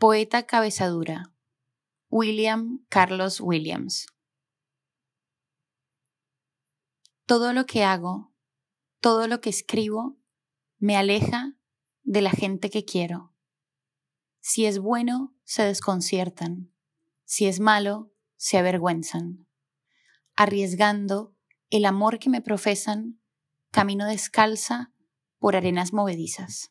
Poeta cabezadura. William Carlos Williams. Todo lo que hago, todo lo que escribo, me aleja de la gente que quiero. Si es bueno, se desconciertan. Si es malo, se avergüenzan. Arriesgando el amor que me profesan, camino descalza por arenas movedizas.